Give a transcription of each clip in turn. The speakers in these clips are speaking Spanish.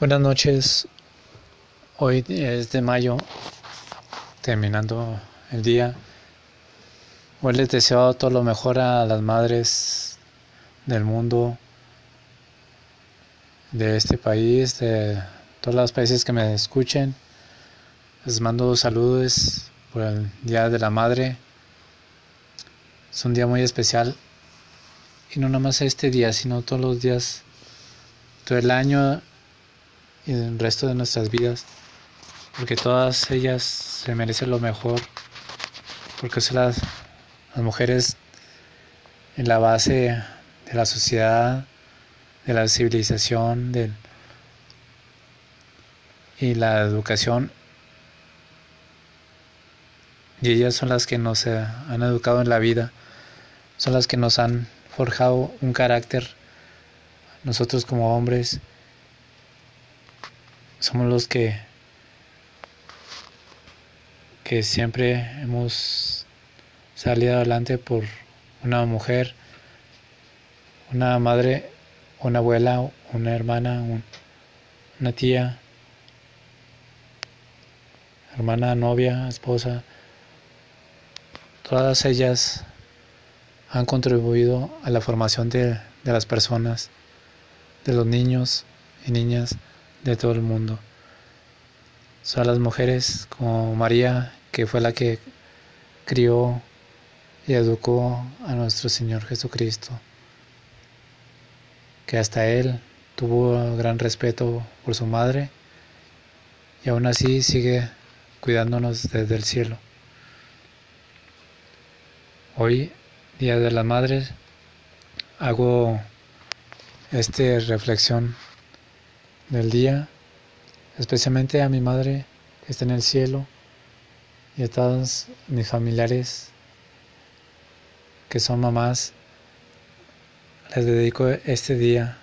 Buenas noches. Hoy es de mayo, terminando el día. Hoy les deseo todo lo mejor a las madres del mundo, de este país, de todos los países que me escuchen. Les mando saludos por el Día de la Madre. Es un día muy especial. Y no nada más este día, sino todos los días, todo el año y el resto de nuestras vidas, porque todas ellas se merecen lo mejor, porque son las, las mujeres en la base de la sociedad, de la civilización y la educación. Y ellas son las que nos eh, han educado en la vida, son las que nos han forjado un carácter, nosotros como hombres somos los que que siempre hemos salido adelante por una mujer, una madre, una abuela, una hermana, una tía, hermana, novia, esposa. Todas ellas han contribuido a la formación de, de las personas, de los niños y niñas de todo el mundo. Son las mujeres como María, que fue la que crió y educó a nuestro Señor Jesucristo, que hasta Él tuvo gran respeto por su madre y aún así sigue cuidándonos desde el cielo. Hoy, Día de las Madres, hago esta reflexión del día, especialmente a mi madre que está en el cielo y a todos mis familiares que son mamás. Les dedico este día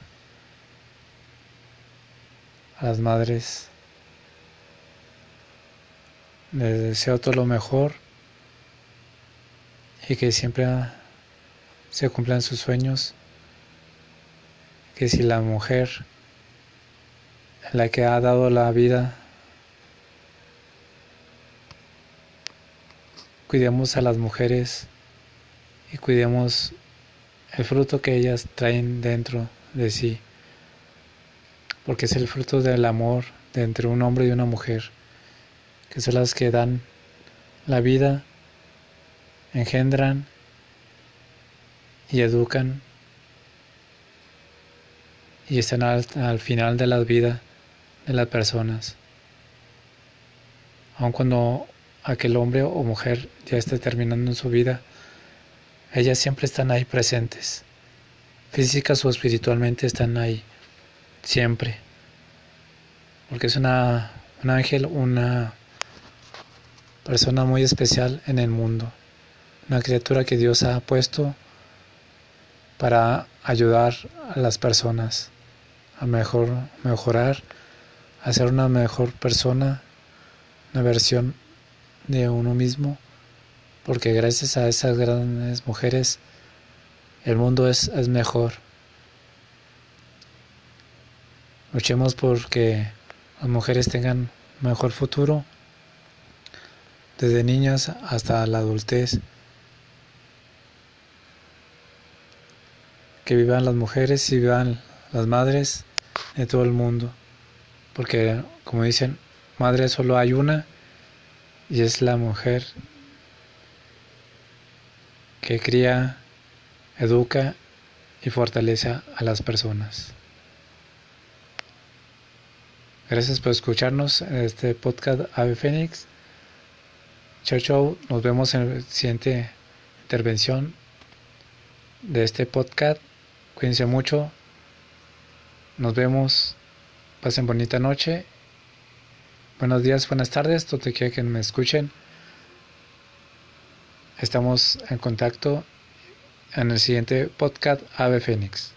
a las madres. Les deseo todo lo mejor y que siempre se cumplan sus sueños. Que si la mujer la que ha dado la vida. Cuidemos a las mujeres y cuidemos el fruto que ellas traen dentro de sí, porque es el fruto del amor de entre un hombre y una mujer, que son las que dan la vida, engendran y educan y están al, al final de la vida de las personas. Aun cuando aquel hombre o mujer ya esté terminando en su vida, ellas siempre están ahí presentes. Físicas o espiritualmente están ahí, siempre. Porque es una, un ángel, una persona muy especial en el mundo. Una criatura que Dios ha puesto para ayudar a las personas a mejor, mejorar a ser una mejor persona, una versión de uno mismo, porque gracias a esas grandes mujeres el mundo es, es mejor. Luchemos porque las mujeres tengan mejor futuro, desde niñas hasta la adultez. Que vivan las mujeres y vivan las madres de todo el mundo porque como dicen, madre solo hay una y es la mujer que cría, educa y fortalece a las personas. Gracias por escucharnos en este podcast Ave Fénix. Chau chau, nos vemos en la siguiente intervención de este podcast. Cuídense mucho. Nos vemos. Pasen bonita noche. Buenos días, buenas tardes, donde quiera que me escuchen. Estamos en contacto en el siguiente podcast Ave Fénix.